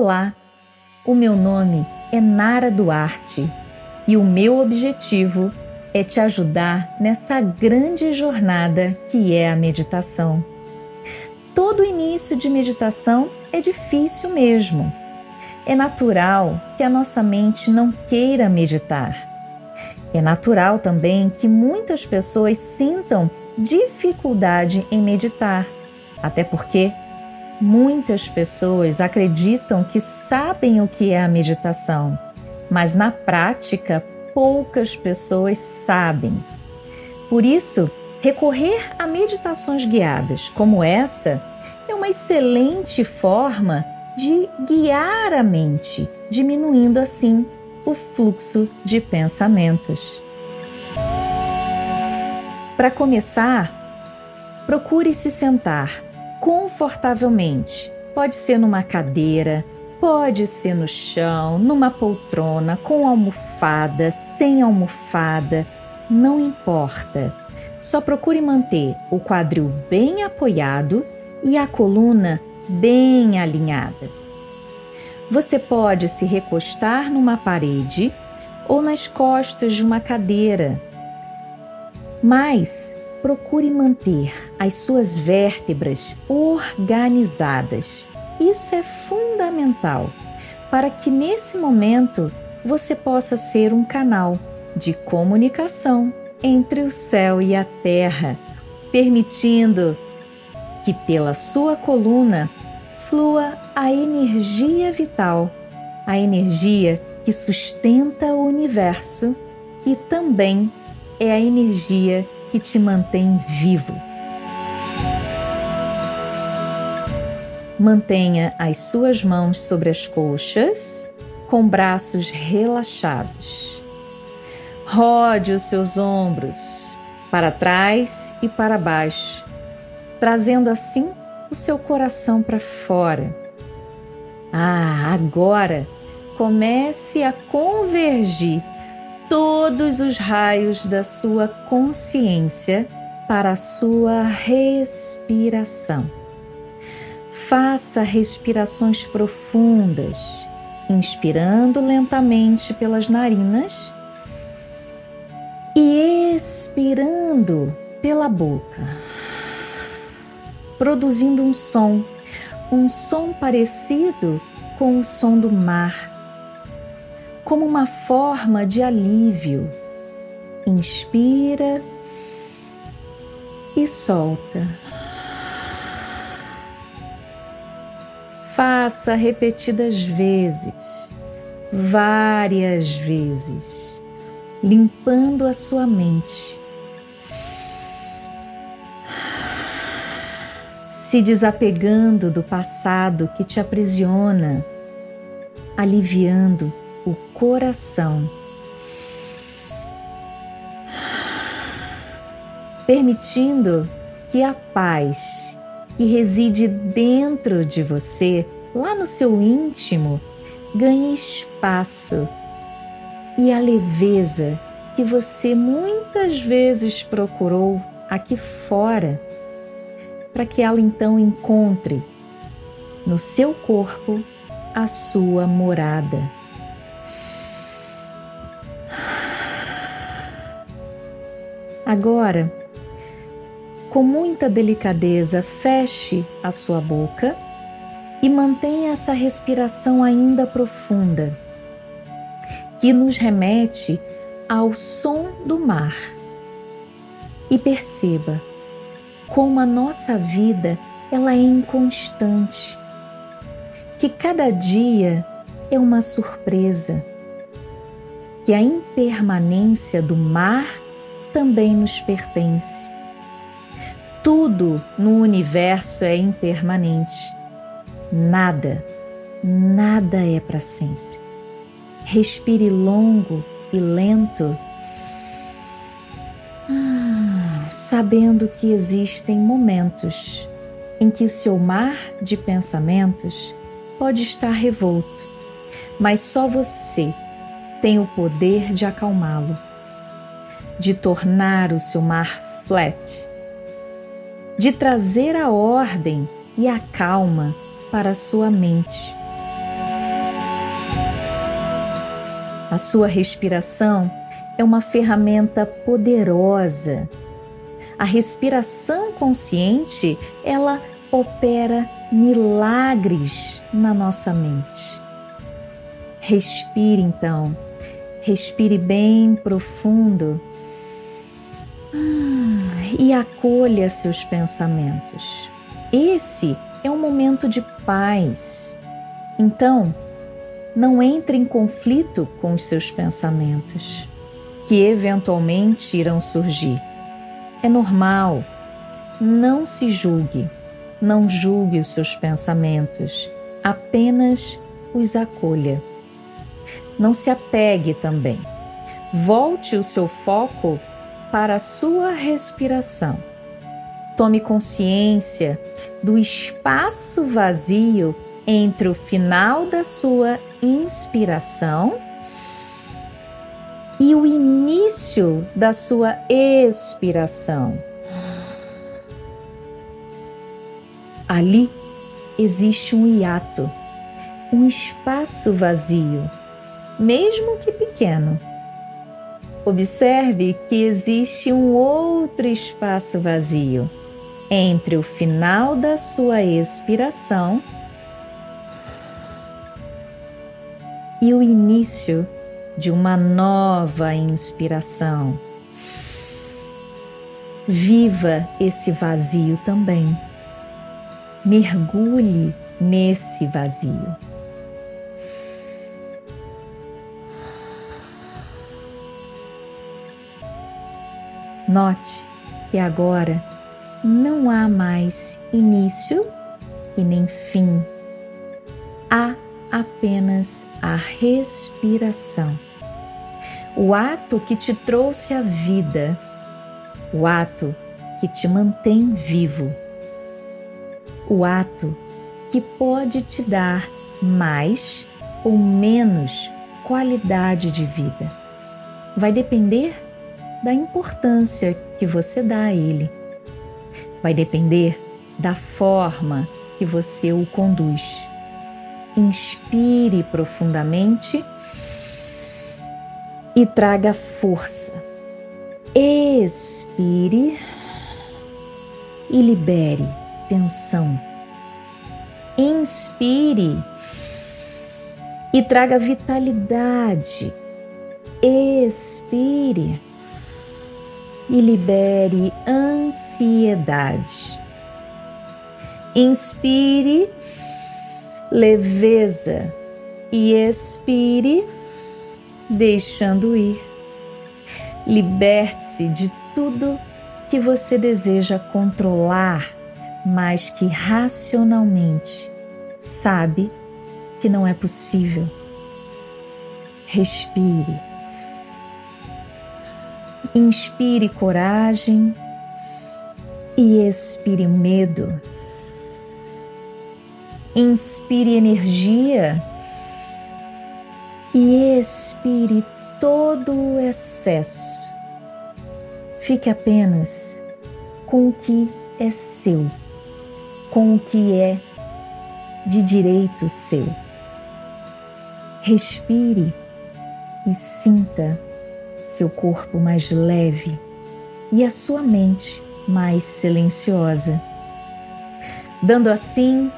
Olá, o meu nome é Nara Duarte e o meu objetivo é te ajudar nessa grande jornada que é a meditação. Todo início de meditação é difícil mesmo. É natural que a nossa mente não queira meditar. É natural também que muitas pessoas sintam dificuldade em meditar, até porque muitas pessoas acreditam que sabem o que é a meditação, mas na prática poucas pessoas sabem. Por isso, recorrer a meditações guiadas como essa é uma excelente forma de guiar a mente, diminuindo assim o fluxo de pensamentos. Para começar, procure se sentar confortavelmente. Pode ser numa cadeira, pode ser no chão, numa poltrona, com almofada, sem almofada, não importa. Só procure manter o quadril bem apoiado e a coluna bem alinhada. Você pode se recostar numa parede ou nas costas de uma cadeira, mas procure manter as suas vértebras organizadas. Isso é fundamental para que nesse momento você possa ser um canal de comunicação entre o céu e a terra, permitindo que pela sua coluna flua a energia vital, a energia que sustenta o universo e também é a energia que te mantém vivo. Mantenha as suas mãos sobre as coxas, com braços relaxados. Rode os seus ombros para trás e para baixo, trazendo assim o seu coração para fora. Ah, agora comece a convergir todos os raios da sua consciência para a sua respiração. Faça respirações profundas, inspirando lentamente pelas narinas e expirando pela boca produzindo um som, um som parecido com o som do mar, como uma forma de alívio. Inspira e solta. Faça repetidas vezes, várias vezes, limpando a sua mente se desapegando do passado que te aprisiona, aliviando coração. Permitindo que a paz que reside dentro de você, lá no seu íntimo, ganhe espaço e a leveza que você muitas vezes procurou aqui fora para que ela então encontre no seu corpo a sua morada. Agora, com muita delicadeza, feche a sua boca e mantenha essa respiração ainda profunda, que nos remete ao som do mar. E perceba como a nossa vida ela é inconstante, que cada dia é uma surpresa, que a impermanência do mar também nos pertence. Tudo no universo é impermanente. Nada, nada é para sempre. Respire longo e lento sabendo que existem momentos em que seu mar de pensamentos pode estar revolto, mas só você tem o poder de acalmá-lo, de tornar o seu mar flat, de trazer a ordem e a calma para a sua mente. A sua respiração é uma ferramenta poderosa. A respiração consciente, ela opera milagres na nossa mente. Respire então, respire bem profundo e acolha seus pensamentos. Esse é um momento de paz. Então, não entre em conflito com os seus pensamentos, que eventualmente irão surgir. É normal. Não se julgue. Não julgue os seus pensamentos. Apenas os acolha. Não se apegue também. Volte o seu foco para a sua respiração. Tome consciência do espaço vazio entre o final da sua inspiração e o início da sua expiração. Ali existe um hiato, um espaço vazio, mesmo que pequeno Observe que existe um outro espaço vazio entre o final da sua expiração e o início de uma nova inspiração. Viva esse vazio também. Mergulhe nesse vazio. Note que agora não há mais início e nem fim. Há apenas a respiração. O ato que te trouxe a vida, o ato que te mantém vivo, o ato que pode te dar mais ou menos qualidade de vida. Vai depender da importância que você dá a ele. Vai depender da forma que você o conduz. Inspire profundamente e traga força. Expire e libere tensão. Inspire e traga vitalidade. Expire e libere ansiedade. Inspire leveza e expire deixando ir. Liberte-se de tudo que você deseja controlar, mas que racionalmente sabe que não é possível. Respire Inspire coragem e expire medo. Inspire energia e expire todo o excesso. Fique apenas com o que é seu, com o que é de direito seu. Respire e sinta seu corpo mais leve e a sua mente mais silenciosa, dando assim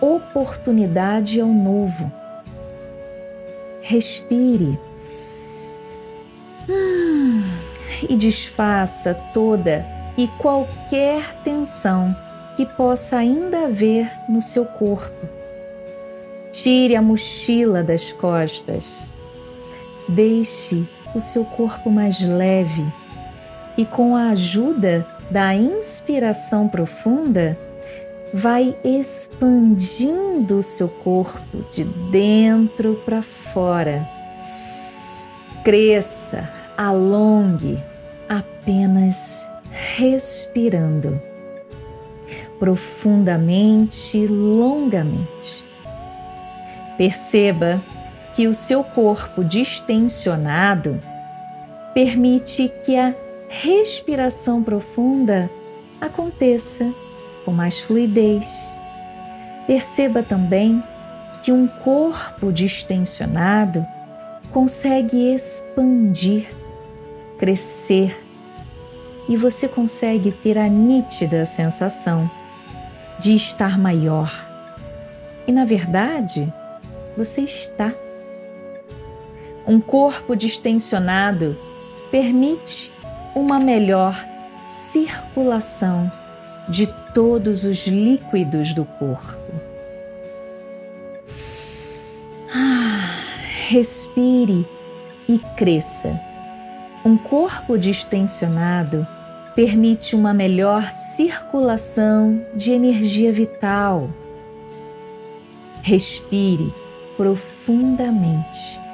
oportunidade ao novo. Respire e desfaça toda e qualquer tensão que possa ainda haver no seu corpo. Tire a mochila das costas. Deixe o seu corpo mais leve e, com a ajuda da inspiração profunda, vai expandindo o seu corpo de dentro para fora. Cresça, alongue, apenas respirando profundamente, longamente. Perceba que o seu corpo distensionado permite que a respiração profunda aconteça com mais fluidez. Perceba também que um corpo distensionado consegue expandir, crescer e você consegue ter a nítida sensação de estar maior. E na verdade, você está. Um corpo distensionado permite uma melhor circulação de todos os líquidos do corpo. Ah, respire e cresça. Um corpo distensionado permite uma melhor circulação de energia vital. Respire profundamente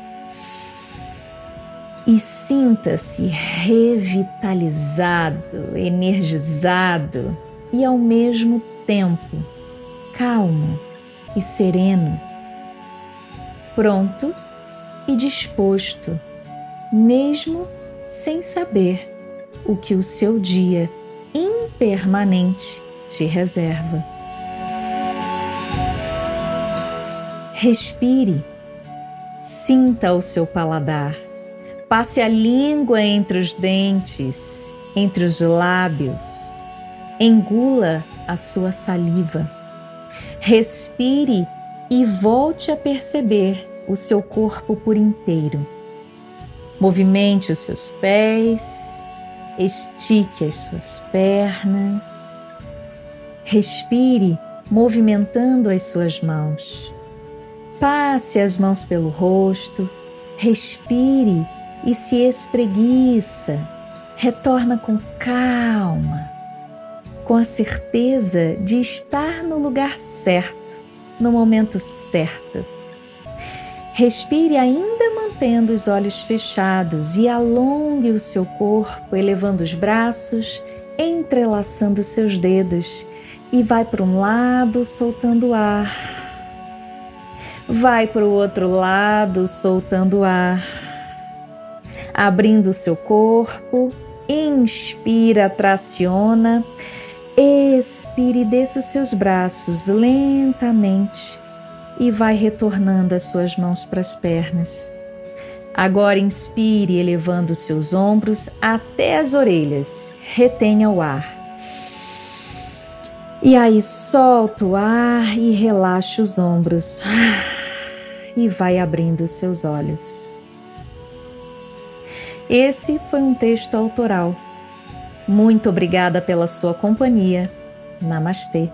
e sinta-se revitalizado, energizado e ao mesmo tempo calmo e sereno, pronto e disposto, mesmo sem saber o que o seu dia impermanente te reserva. Respire, sinta o seu paladar, passe a língua entre os dentes, entre os lábios, engula a sua saliva. Respire e volte a perceber o seu corpo por inteiro. Movimente os seus pés, Estique as suas pernas. Respire movimentando as suas mãos. Passe as mãos pelo rosto. Respire e se espreguiça. Retorna com calma, com a certeza de estar no lugar certo, no momento certo. Respire ainda mantendo os olhos fechados e alongue o seu corpo, elevando os braços, entrelaçando seus dedos e vai para um lado, soltando ar. Vai para o outro lado, soltando ar. Abrindo seu corpo, inspira, traciona. Expire, desça os seus braços lentamente e vai retornando as suas mãos para as pernas. Agora inspire, elevando seus ombros até as orelhas. Retenha o ar. E aí solta o ar e relaxa os ombros. E vai abrindo seus olhos. Esse foi um texto autoral. Muito obrigada pela sua companhia. Namastê.